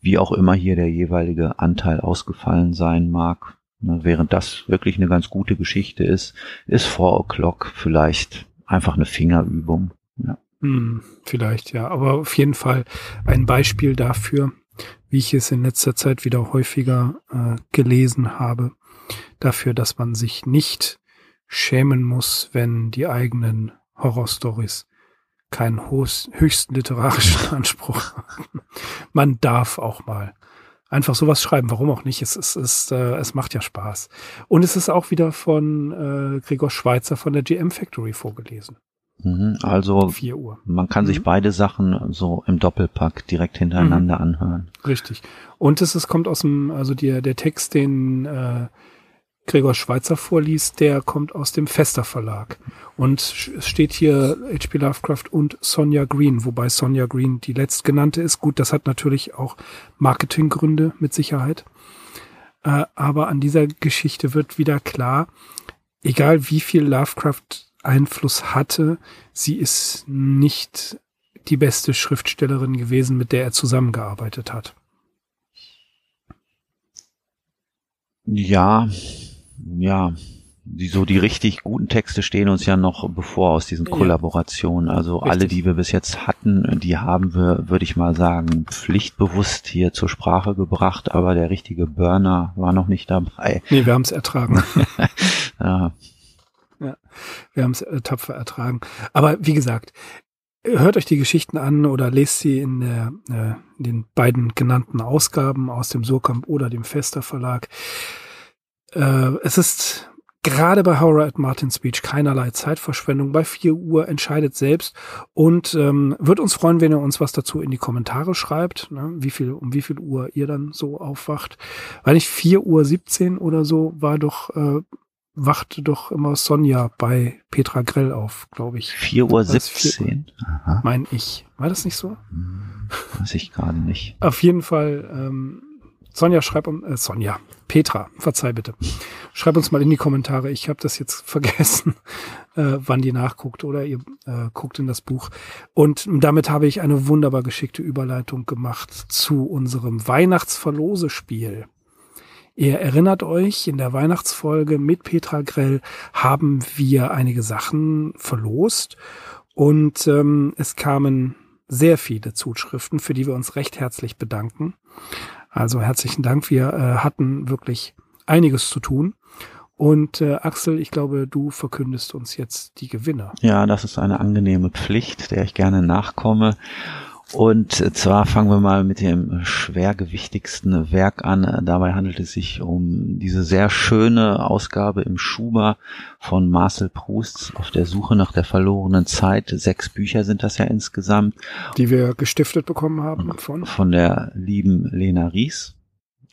wie auch immer hier der jeweilige Anteil ausgefallen sein mag. Ne, während das wirklich eine ganz gute Geschichte ist, ist Four O'Clock vielleicht einfach eine Fingerübung. Ja. Hm, vielleicht, ja. Aber auf jeden Fall ein Beispiel dafür, wie ich es in letzter Zeit wieder häufiger äh, gelesen habe, dafür, dass man sich nicht schämen muss, wenn die eigenen Horrorstories keinen höchsten literarischen [LAUGHS] Anspruch haben. Man darf auch mal einfach sowas schreiben. Warum auch nicht? Es, es, es, äh, es macht ja Spaß. Und es ist auch wieder von äh, Gregor Schweitzer von der GM Factory vorgelesen. Mhm, also vier Uhr. man kann mhm. sich beide Sachen so im Doppelpack direkt hintereinander mhm. anhören. Richtig. Und es, es kommt aus dem, also der, der Text, den äh, Gregor Schweizer vorliest, der kommt aus dem Fester Verlag. Und es steht hier H.P. Lovecraft und Sonja Green, wobei Sonja Green die letztgenannte ist. Gut, das hat natürlich auch Marketinggründe mit Sicherheit. Äh, aber an dieser Geschichte wird wieder klar, egal wie viel Lovecraft Einfluss hatte, sie ist nicht die beste Schriftstellerin gewesen, mit der er zusammengearbeitet hat. Ja, ja, die so die richtig guten Texte stehen uns ja noch bevor aus diesen Kollaborationen. Also richtig. alle, die wir bis jetzt hatten, die haben wir, würde ich mal sagen, pflichtbewusst hier zur Sprache gebracht, aber der richtige Burner war noch nicht dabei. Nee, wir haben es ertragen. [LAUGHS] ja. ja. Wir haben es äh, tapfer ertragen. Aber wie gesagt, hört euch die Geschichten an oder lest sie in, der, äh, in den beiden genannten Ausgaben aus dem Surkamp oder dem Fester Verlag. Äh, es ist gerade bei Horror at Martin's Beach keinerlei Zeitverschwendung. Bei 4 Uhr entscheidet selbst und ähm, wird uns freuen, wenn ihr uns was dazu in die Kommentare schreibt, ne? wie viel, um wie viel Uhr ihr dann so aufwacht. Weil nicht 4 Uhr 17 oder so war doch äh, wachte doch immer Sonja bei Petra Grell auf, glaube ich. 4 Uhr 17? Mein ich. War das nicht so? Hm, weiß ich gerade nicht. Auf jeden Fall, ähm, Sonja schreib um, äh, Sonja, Petra, verzeih bitte. Schreib uns mal in die Kommentare. Ich habe das jetzt [LAUGHS] vergessen, äh, wann die nachguckt oder ihr äh, guckt in das Buch. Und damit habe ich eine wunderbar geschickte Überleitung gemacht zu unserem Weihnachtsverlose-Spiel. Ihr erinnert euch, in der Weihnachtsfolge mit Petra Grell haben wir einige Sachen verlost und ähm, es kamen sehr viele Zuschriften, für die wir uns recht herzlich bedanken. Also herzlichen Dank. Wir äh, hatten wirklich einiges zu tun. Und äh, Axel, ich glaube, du verkündest uns jetzt die Gewinner. Ja, das ist eine angenehme Pflicht, der ich gerne nachkomme. Und zwar fangen wir mal mit dem schwergewichtigsten Werk an. Dabei handelt es sich um diese sehr schöne Ausgabe im Schuber von Marcel Proust auf der Suche nach der verlorenen Zeit. Sechs Bücher sind das ja insgesamt. Die wir gestiftet bekommen haben von? Von der lieben Lena Ries.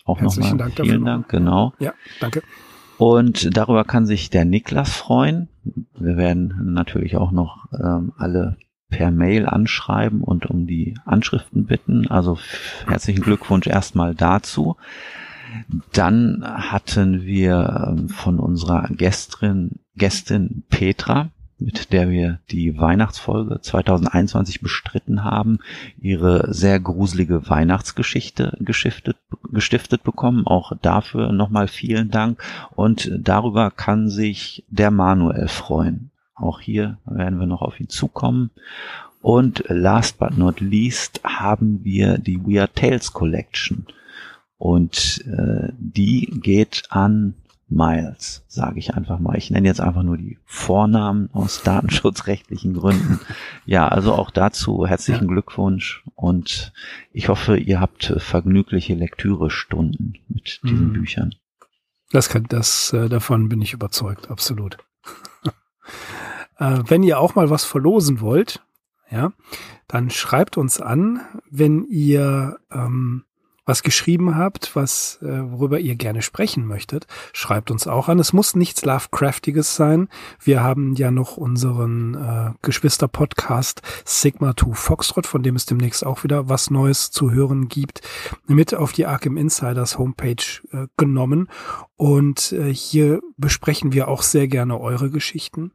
Auch nochmal Dank vielen Dank, genau. Ja, danke. Und darüber kann sich der Niklas freuen. Wir werden natürlich auch noch ähm, alle per Mail anschreiben und um die Anschriften bitten. Also herzlichen Glückwunsch erstmal dazu. Dann hatten wir ähm, von unserer Gästin, Gästin Petra, mit der wir die Weihnachtsfolge 2021 bestritten haben, ihre sehr gruselige Weihnachtsgeschichte gestiftet, gestiftet bekommen. Auch dafür nochmal vielen Dank. Und darüber kann sich der Manuel freuen. Auch hier werden wir noch auf ihn zukommen. Und last but not least haben wir die Weird Tales Collection. Und äh, die geht an Miles, sage ich einfach mal. Ich nenne jetzt einfach nur die Vornamen aus [LAUGHS] datenschutzrechtlichen Gründen. Ja, also auch dazu herzlichen ja. Glückwunsch und ich hoffe, ihr habt vergnügliche Lektürestunden mit diesen mhm. Büchern. Das kann, das äh, davon bin ich überzeugt, absolut. Äh, wenn ihr auch mal was verlosen wollt, ja, dann schreibt uns an, wenn ihr ähm, was geschrieben habt, was äh, worüber ihr gerne sprechen möchtet, schreibt uns auch an. Es muss nichts Lovecraftiges sein. Wir haben ja noch unseren äh, Geschwister-Podcast Sigma 2 Foxtrot, von dem es demnächst auch wieder was Neues zu hören gibt, mit auf die Arkham Insiders Homepage äh, genommen. Und äh, hier besprechen wir auch sehr gerne eure Geschichten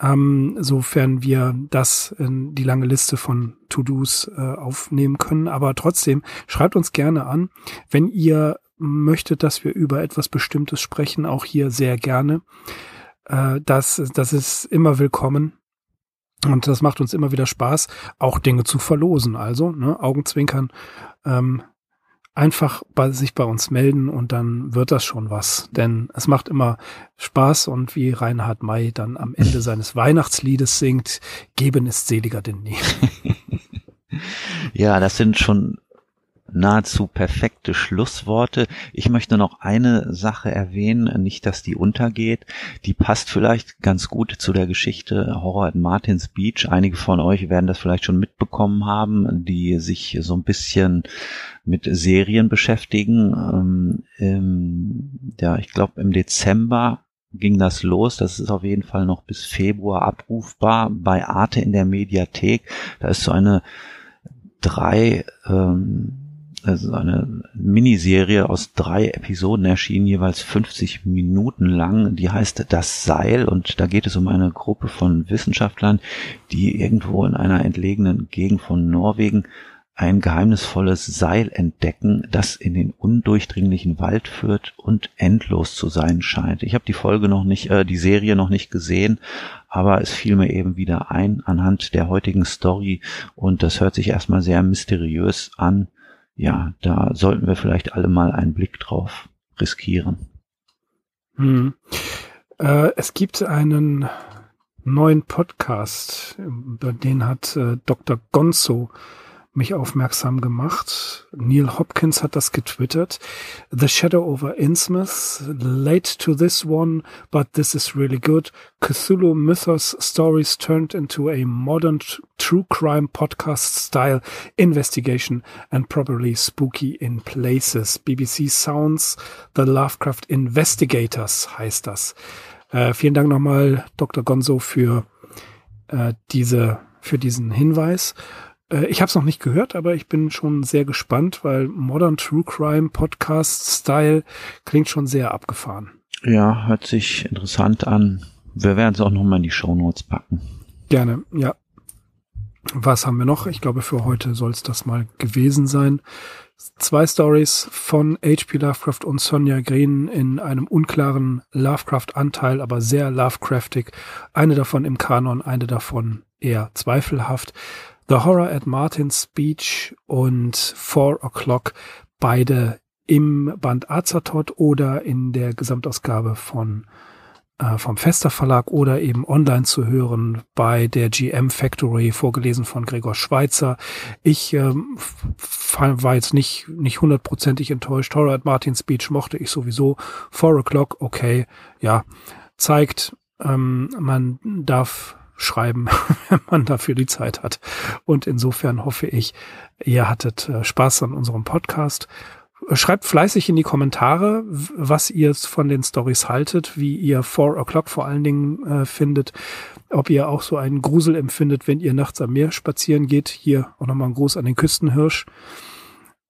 ähm, sofern wir das in die lange Liste von To-Dos äh, aufnehmen können. Aber trotzdem, schreibt uns gerne an, wenn ihr möchtet, dass wir über etwas Bestimmtes sprechen, auch hier sehr gerne. Äh, das, das ist immer willkommen. Und das macht uns immer wieder Spaß, auch Dinge zu verlosen. Also, ne, Augenzwinkern, ähm, einfach bei, sich bei uns melden und dann wird das schon was. Denn es macht immer Spaß und wie Reinhard May dann am Ende [LAUGHS] seines Weihnachtsliedes singt, geben ist seliger denn nie. [LAUGHS] ja, das sind schon nahezu perfekte Schlussworte. Ich möchte noch eine Sache erwähnen, nicht, dass die untergeht. Die passt vielleicht ganz gut zu der Geschichte Horror at Martins Beach. Einige von euch werden das vielleicht schon mitbekommen haben, die sich so ein bisschen mit Serien beschäftigen. Ähm, im, ja, ich glaube im Dezember ging das los. Das ist auf jeden Fall noch bis Februar abrufbar bei Arte in der Mediathek. Da ist so eine drei ähm, also eine Miniserie aus drei Episoden erschienen, jeweils 50 Minuten lang. Die heißt Das Seil und da geht es um eine Gruppe von Wissenschaftlern, die irgendwo in einer entlegenen Gegend von Norwegen ein geheimnisvolles Seil entdecken, das in den undurchdringlichen Wald führt und endlos zu sein scheint. Ich habe die Folge noch nicht, äh, die Serie noch nicht gesehen, aber es fiel mir eben wieder ein anhand der heutigen Story und das hört sich erstmal sehr mysteriös an. Ja, da sollten wir vielleicht alle mal einen Blick drauf riskieren. Hm. Äh, es gibt einen neuen Podcast, über den hat äh, Dr. Gonzo mich aufmerksam gemacht. Neil Hopkins hat das getwittert. The Shadow over Innsmouth, late to this one, but this is really good. Cthulhu Mythos stories turned into a modern true crime podcast style investigation and probably spooky in places. BBC Sounds, The Lovecraft Investigators heißt das. Äh, vielen Dank nochmal, Dr. Gonzo, für äh, diese, für diesen Hinweis. Äh, ich habe es noch nicht gehört, aber ich bin schon sehr gespannt, weil Modern True Crime Podcast Style klingt schon sehr abgefahren. Ja, hört sich interessant an. Wir werden es auch nochmal in die Show Notes packen. Gerne, ja. Was haben wir noch? Ich glaube, für heute soll es das mal gewesen sein. Zwei Stories von H.P. Lovecraft und Sonja Green in einem unklaren Lovecraft-Anteil, aber sehr Lovecraftig. Eine davon im Kanon, eine davon eher zweifelhaft. The Horror at Martin's Beach und Four O'Clock, beide im Band Azatot oder in der Gesamtausgabe von äh, vom Fester Verlag oder eben online zu hören bei der GM Factory, vorgelesen von Gregor Schweitzer. Ich ähm, war jetzt nicht nicht hundertprozentig enttäuscht. Horror at Martin's Beach mochte ich sowieso. Four O'Clock, okay, ja, zeigt, ähm, man darf schreiben, [LAUGHS] wenn man dafür die Zeit hat. Und insofern hoffe ich, ihr hattet äh, Spaß an unserem Podcast. Schreibt fleißig in die Kommentare, was ihr von den Stories haltet, wie ihr Four O'Clock vor allen Dingen äh, findet, ob ihr auch so einen Grusel empfindet, wenn ihr nachts am Meer spazieren geht. Hier auch nochmal ein Gruß an den Küstenhirsch.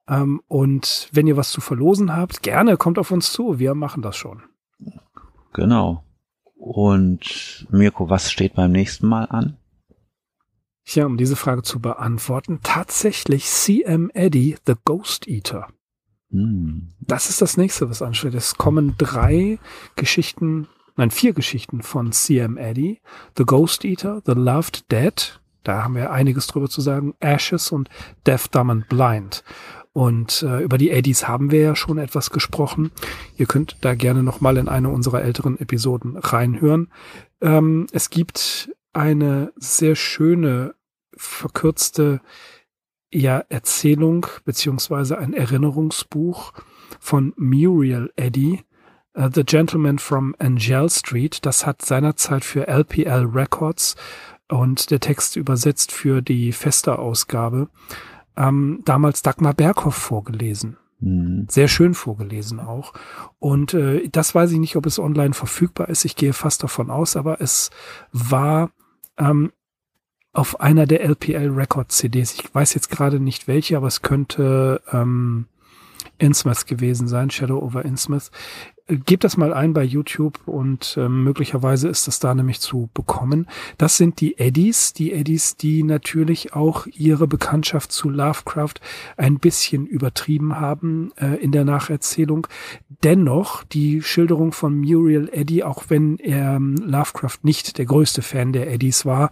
Ähm, und wenn ihr was zu verlosen habt, gerne kommt auf uns zu. Wir machen das schon. Genau. Und Mirko, was steht beim nächsten Mal an? Ja, um diese Frage zu beantworten, tatsächlich CM Eddie, The Ghost Eater. Hm. Das ist das nächste, was ansteht. Es kommen drei Geschichten, nein, vier Geschichten von CM Eddie. The Ghost Eater, The Loved Dead, da haben wir einiges drüber zu sagen, Ashes und Deaf, Dumb and Blind. Und äh, über die Eddies haben wir ja schon etwas gesprochen. Ihr könnt da gerne nochmal in eine unserer älteren Episoden reinhören. Ähm, es gibt eine sehr schöne, verkürzte ja, Erzählung beziehungsweise ein Erinnerungsbuch von Muriel Eddy, uh, The Gentleman from Angel Street. Das hat seinerzeit für LPL Records und der Text übersetzt für die Fester-Ausgabe ähm, damals Dagmar Berghoff vorgelesen. Mhm. Sehr schön vorgelesen auch. Und äh, das weiß ich nicht, ob es online verfügbar ist. Ich gehe fast davon aus, aber es war ähm, auf einer der LPL Record CDs. Ich weiß jetzt gerade nicht welche, aber es könnte ähm, Innsmouth gewesen sein, Shadow over Innsmouth. Gebt das mal ein bei YouTube und äh, möglicherweise ist das da nämlich zu bekommen. Das sind die Eddies, die Eddies, die natürlich auch ihre Bekanntschaft zu Lovecraft ein bisschen übertrieben haben äh, in der Nacherzählung. Dennoch die Schilderung von Muriel Eddy, auch wenn er ähm, Lovecraft nicht der größte Fan der Eddies war,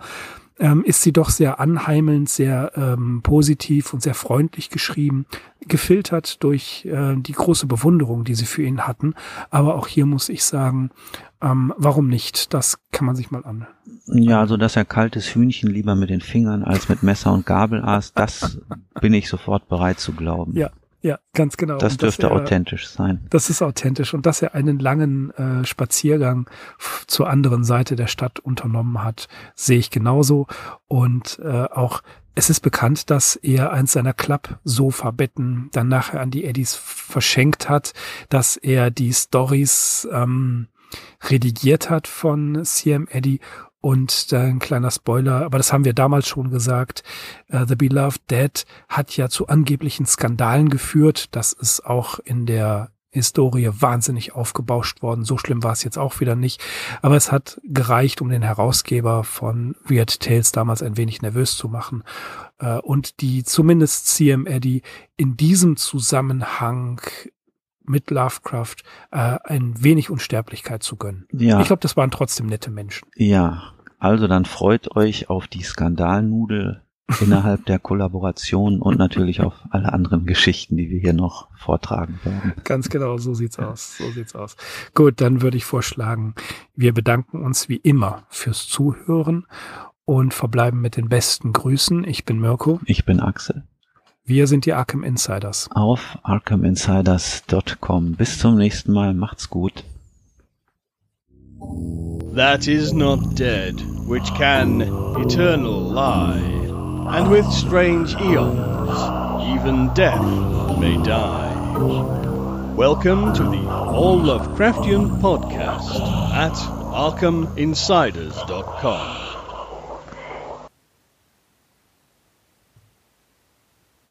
ähm, ist sie doch sehr anheimelnd, sehr ähm, positiv und sehr freundlich geschrieben, gefiltert durch äh, die große Bewunderung, die sie für ihn hatten. Aber auch hier muss ich sagen, ähm, warum nicht? Das kann man sich mal an. Ja, also dass er kaltes Hühnchen lieber mit den Fingern als mit Messer und Gabel aß, das bin ich sofort bereit zu glauben. Ja, ja, ganz genau. Das dürfte er, authentisch sein. Das ist authentisch und dass er einen langen äh, Spaziergang zur anderen Seite der Stadt unternommen hat, sehe ich genauso. Und äh, auch es ist bekannt, dass er eins seiner Klappsofa-Betten dann nachher an die Eddies verschenkt hat, dass er die Stories ähm, redigiert hat von CM Eddy und da ein kleiner Spoiler, aber das haben wir damals schon gesagt. Uh, The Beloved Dead hat ja zu angeblichen Skandalen geführt. Das ist auch in der Historie wahnsinnig aufgebauscht worden. So schlimm war es jetzt auch wieder nicht. Aber es hat gereicht, um den Herausgeber von Weird Tales damals ein wenig nervös zu machen. Äh, und die zumindest CM Eddy in diesem Zusammenhang mit Lovecraft äh, ein wenig Unsterblichkeit zu gönnen. Ja. Ich glaube, das waren trotzdem nette Menschen. Ja, also dann freut euch auf die Skandalnudel [LAUGHS] innerhalb der Kollaboration und natürlich auf alle anderen Geschichten, die wir hier noch vortragen werden. Ganz genau, so sieht's aus. So sieht's aus. Gut, dann würde ich vorschlagen, wir bedanken uns wie immer fürs Zuhören und verbleiben mit den besten Grüßen. Ich bin Mirko. Ich bin Axel. Wir sind die Arkham Insiders. Auf arkhaminsiders.com. Bis zum nächsten Mal. Macht's gut. That is not dead, which can eternal lie. and with strange eons, even death may die. Welcome to the All Lovecraftian podcast at ArkhamInsiders.com.